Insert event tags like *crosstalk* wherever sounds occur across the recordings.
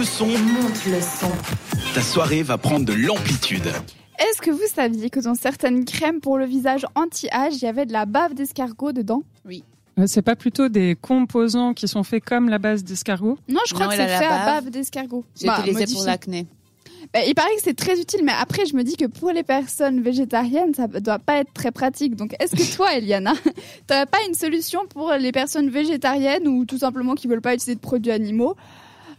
le son. Monte le son. Ta soirée va prendre de l'amplitude. Est-ce que vous saviez que dans certaines crèmes pour le visage anti-âge, il y avait de la bave d'escargot dedans? Euh, C'est pas plutôt des composants qui sont faits comme la base d'escargot? Non, je crois Non, que c'est fait à bave. bave d'escargot. J'ai Bah, utilisé pour modifié. l'acné. Bah, il paraît que c'est très utile, mais après, je me dis que pour les personnes végétariennes, ça doit pas être très pratique. Donc, est-ce que toi, *laughs* Eliana, t'as pas une solution pour les personnes végétariennes ou tout simplement qui veulent pas utiliser de produits animaux?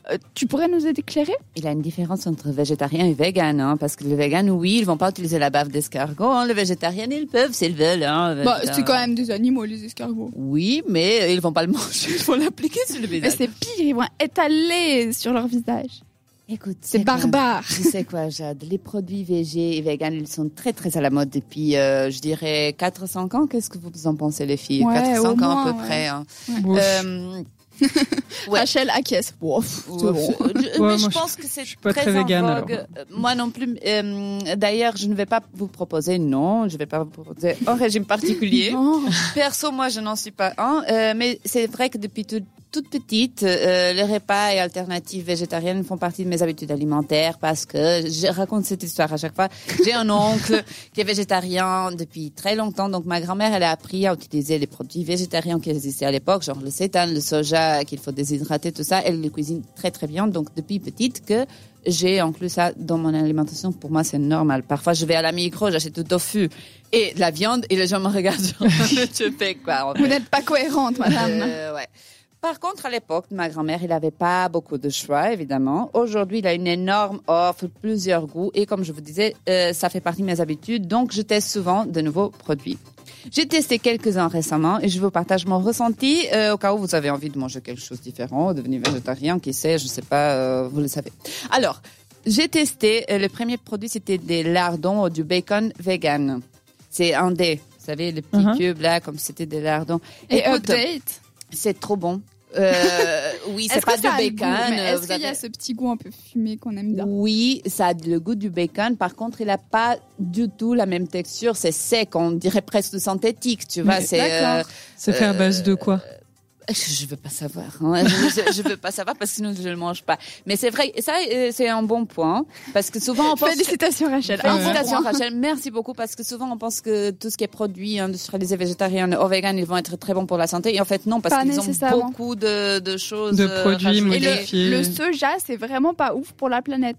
Euh, Tu pourrais nous éclairer? Il y a une différence entre végétarien et vegan, hein, parce que le vegan, oui, ils vont pas utiliser la bave d'escargot. Hein, le végétarien, ils peuvent s'ils veulent. Hein, Bah, Euh, c'est quand même des animaux, les escargots. Oui, mais ils vont pas le *laughs* manger, ils vont l'appliquer sur le Mais visage. c'est pire, ils vont étaler sur leur visage. Écoute, C'est barbare. Tu sais quoi, Jade Les produits végés et vegan, ils sont très très à la mode depuis, euh, je dirais, 4-5 ans. Qu'est-ce que vous en pensez, les filles? Ouais, 4-5 au ans à peu ouais. près. hein. Euh, Ouais. Rachel acquiesce. Bon. je- Ouais, mais je je- pense que c'est je suis pas très, très en végane, vogue. alors. Euh, Moi non plus. Euh, D'ailleurs, je ne vais pas vous proposer, non, je ne vais pas vous proposer un régime particulier. Non. Perso, moi, je n'en suis pas un. euh, mais c'est vrai que depuis tout- toute petite, euh, les repas et alternatives végétariennes font partie de mes habitudes alimentaires parce que je raconte cette histoire à chaque fois. J'ai un oncle qui est végétarien depuis très longtemps, donc ma grand-mère, elle a appris à utiliser les produits végétariens qui existaient à l'époque, genre le sétan, le soja, qu'il faut déshydrater, tout ça. Elle les cuisine très très bien, donc depuis petite que j'ai inclus ça dans mon alimentation. Pour moi, c'est normal. Parfois, je vais à la micro, j'achète du tofu et de la viande et les gens me regardent. genre, *laughs* tu fais quoi en Vous n'êtes pas cohérente, madame. Euh, ouais. Par contre, à l'époque, ma grand-mère, il n'avait pas beaucoup de choix, évidemment. Aujourd'hui, il a une énorme offre, plusieurs goûts. Et comme je vous disais, euh, ça fait partie de mes habitudes. Donc, je teste souvent de nouveaux produits. J'ai testé quelques-uns récemment et je vous partage mon ressenti euh, au cas où vous avez envie de manger quelque chose de différent, devenir végétarien, qui sait, je sais pas, euh, vous le savez. Alors, j'ai testé, le premier produit, c'était des lardons ou du bacon vegan. C'est un dé, vous savez, les petits Mhm. cubes là, comme c'était des lardons. Et Écoute, update. c'est trop bon. Euh, *laughs* oui, c'est Est-ce pas du ça a le bacon. euh, Est-ce qu'il y a ce petit goût un peu fumé qu'on aime bien? Oui, ça a le goût du bacon. Par contre, il n'a pas du tout la même texture. C'est sec, on dirait presque synthétique, tu vois. C'est. euh, fait à base de quoi? *laughs* je veux pas savoir. hein. Je, je veux pas savoir parce que sinon je le mange pas. Mais c'est vrai, ça euh, c'est un bon point parce que souvent on pense. Félicitations, Rachel. Félicitations point. Rachel, merci beaucoup parce que souvent on pense que tout ce qui est produit industrialisé végétarien ou vegan ils vont être très bons pour la santé et en fait non parce qu'ils ont beaucoup de, de choses De euh, produits. Et modifiés. le, le soja, c'est vraiment pas ouf pour la planète.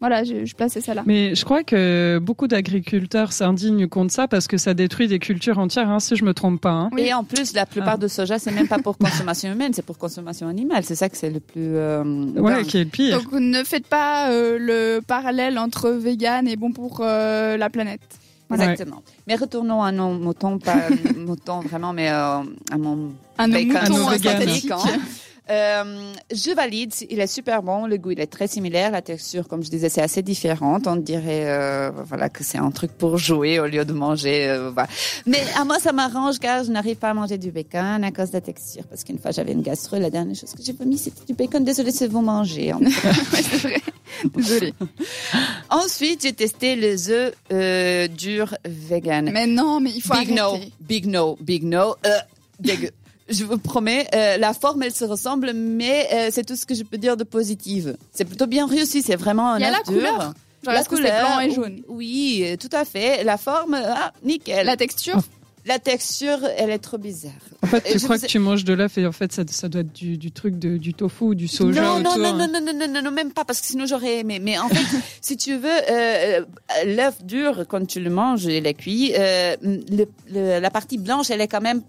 Voilà, je, je plaçais ça là. Mais je crois que beaucoup d'agriculteurs s'indignent contre ça parce que ça détruit des cultures entières, hein, si je me trompe pas. hein. Oui. Et en plus, la plupart Ah. de soja, c'est même pas pour *laughs* consommation humaine, c'est pour consommation animale. C'est ça que c'est le plus. euh, Ouais, dingue. qui est le pire. Donc ne faites pas euh, le parallèle entre vegan et bon pour euh, la planète. Exactement. Mais retournons à nos moutons, pas *laughs* moutons vraiment, mais euh, à mon Un bacon mouton synthétique. hein. Euh, je valide, il est super bon, le goût il est très similaire, la texture comme je disais c'est assez différente, on dirait euh, voilà que c'est un truc pour jouer au lieu de manger. euh, voilà. Mais à moi ça m'arrange car je n'arrive pas à manger du bacon à cause de la texture parce qu'une fois j'avais une gastro, la dernière chose que j'ai vomi c'était du bacon. Désolée *laughs* c'est vous manger. Désolée. Ensuite j'ai testé les œufs durs vegan. Mais non, mais il faut big no, arrêter. big no, big no. Dégueu. Je vous promets, euh, la forme elle se ressemble, mais euh, c'est tout ce que je peux dire de positif. C'est plutôt bien réussi, c'est vraiment un Il y a la dur. couleur. Genre, la couleur, blanc et jaune Oui, euh, tout à fait. La forme, ah, nickel. La La, texture texture, elle est trop bizarre. En fait, tu je crois vous que tu manges de l'œuf et en fait, ça, ça doit être du, du truc de, du tofu ou du soja non, non, autour. non, non, non, non, non, non, non, même pas, parce que sinon j'aurais aimé. Mais en fait, *laughs* si tu veux, euh, l'œuf dur, quand tu le manges et est cuit, euh, le- le- la partie blanche, elle est quand même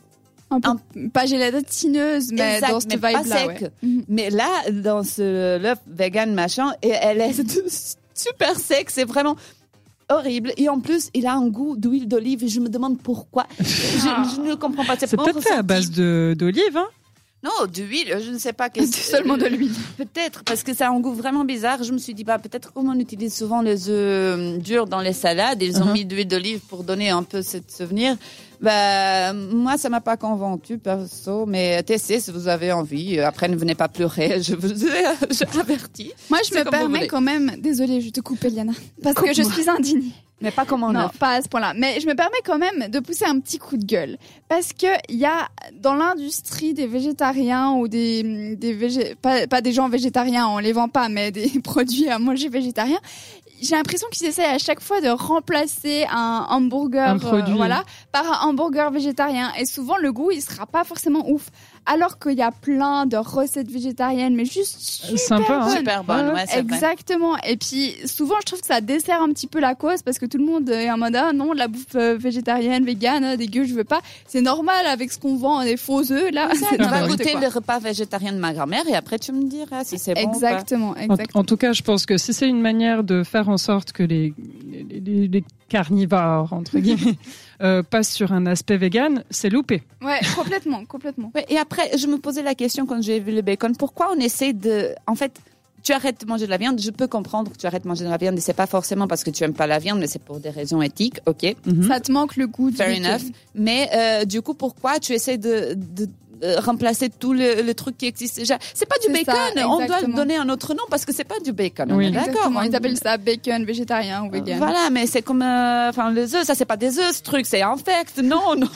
un peu, pas gélatineuse, mais Exact, dans cette vibe-là. sec. ouais. Mhm. Mais là, dans ce l'œuf vegan machin, et elle est *laughs* super sec, c'est vraiment horrible. Et en plus, il a un goût d'huile d'olive et je me demande pourquoi. *laughs* Je, je ne comprends pas. C'est peut-être fait à base d'olive, hein Non, d'huile, je ne sais pas. qu'est-ce- *laughs* Seulement de l'huile. Peut-être, parce que ça a un goût vraiment bizarre. Je me suis dit, bah, peut-être comme on utilise souvent les œufs durs dans les salades, ils ont Mhm. mis de l'huile d'olive pour donner un peu ce souvenir. Bah, moi, ça m'a pas convaincu, perso, mais testez si vous avez envie. Après, ne venez pas pleurer, je vous ai *laughs* averti. Moi, je me permets quand même, désolée, je te coupe, Eliana, parce que je suis indignée. Mais pas comme on Non, a. pas à ce point-là. Mais je me permets quand même de pousser un petit coup de gueule. Parce que il y a, dans l'industrie des végétariens ou des, des végé... pas, pas des gens végétariens, on les vend pas, mais des *laughs* produits à manger végétariens. J'ai l'impression qu'ils essayent à chaque fois de remplacer un hamburger, Un euh, voilà, par un hamburger végétarien. Et souvent, le goût, il sera pas forcément ouf. Alors qu'il y a plein de recettes végétariennes, mais juste super Sympa, hein. bonnes. Super Ouais, vrai. Exactement. Et puis souvent, je trouve que ça dessert un petit peu la cause parce que tout le monde est en mode ah non, de la bouffe euh, végétarienne, végane, ah, dégueu, je veux pas. C'est normal avec ce qu'on vend des faux œufs là. Tu vas goûter quoi. le repas végétarien de ma grand-mère et après tu me diras si c'est bon. ou pas. Exactement, En, exactement. en tout cas, je pense que si c'est une manière de faire en sorte que les, les, carnivores, entre guillemets, *laughs* euh, passent sur un aspect vegan, c'est loupé. Ouais, complètement, complètement. Ouais, et après, je me posais la question quand j'ai vu le bacon, pourquoi on essaie de... En fait, tu arrêtes de manger de la viande, je peux comprendre que tu arrêtes de manger de la viande, et c'est pas forcément parce que tu aimes pas la viande, mais c'est pour des raisons éthiques, ok, Mhm. Ça te manque le goût du fair bacon. enough. Mais euh, du coup, pourquoi tu essaies de... de euh, remplacer tout le, le truc qui existe déjà. C'est pas du bacon, ça, on doit le donner un autre nom parce que c'est pas du bacon. on Oui. d'accord. Ils appellent ça bacon végétarien ou vegan. Voilà, mais c'est comme, euh, enfin, les œufs, ça c'est pas des œufs, ce truc, c'est infect. Non, *laughs* non,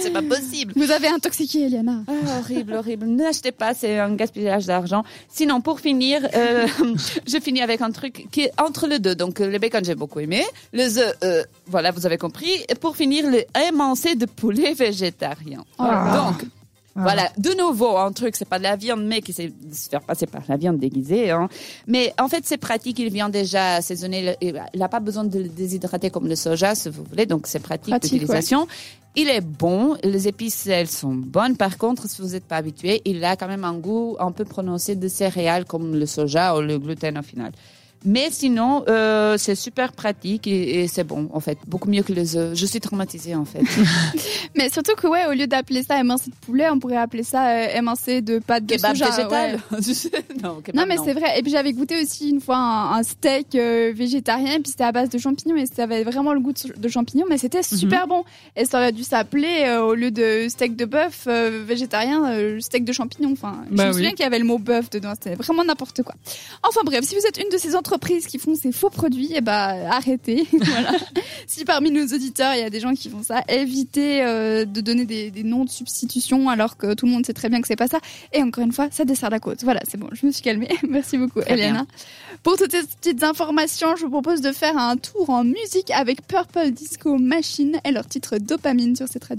c'est pas possible. Vous avez intoxiqué Eliana. Ah, horrible, horrible. N'achetez pas, c'est un gaspillage d'argent. Sinon, pour finir, euh, *laughs* je finis avec un truc qui est entre les deux. Donc, euh, le bacon, j'ai beaucoup aimé. Les œufs, euh, voilà, vous avez compris. Et pour finir, le émincé de poulet végétarien. Oh. Donc, voilà, de nouveau, un truc, c'est pas de la viande, mais qui sait se faire passer par la viande déguisée. Hein. Mais en fait, c'est pratique, il vient déjà assaisonné. Il n'a pas besoin de le déshydrater comme le soja, si vous voulez, donc c'est pratique, Pratique, d'utilisation. Il est bon, les épices, elles sont bonnes. Par contre, si vous n'êtes pas habitué, il a quand même un goût un peu prononcé de céréales comme le soja ou le gluten au final. Mais sinon, euh, c'est super pratique et, et c'est bon, en fait. Beaucoup mieux que les œufs. Je suis traumatisée, en fait. *laughs* Mais surtout que ouais, au lieu d'appeler ça émincé de poulet, on pourrait appeler ça euh, émincé de pâte de Kebab soja. végétal ouais. *laughs* Non, kebab, Non mais c'est vrai. Et puis j'avais goûté aussi une fois un, un steak euh, végétarien, et puis c'était à base de champignons, et ça avait vraiment le goût de, de champignons, mais c'était super bon. Et ça aurait dû s'appeler euh, au lieu de steak de bœuf végétarien, steak de champignons. Enfin, je Bah me oui. souviens qu'il y avait le mot bœuf dedans. C'était vraiment n'importe quoi. Enfin bref, si vous êtes une de ces entreprises qui font ces faux produits, eh ben arrêtez. *laughs* voilà. Si parmi nos auditeurs il y a des gens qui font ça, évitez euh, de donner des, des noms de substitution alors que tout le monde sait très bien que c'est pas ça. Et encore une fois, ça dessert la côte. Voilà, c'est bon, je me suis calmée. *laughs* Merci beaucoup, Très bien. Eliana. Pour toutes ces petites informations, je vous propose de faire un tour en musique avec Purple Disco Machine et leur titre Dopamine sur cette radio.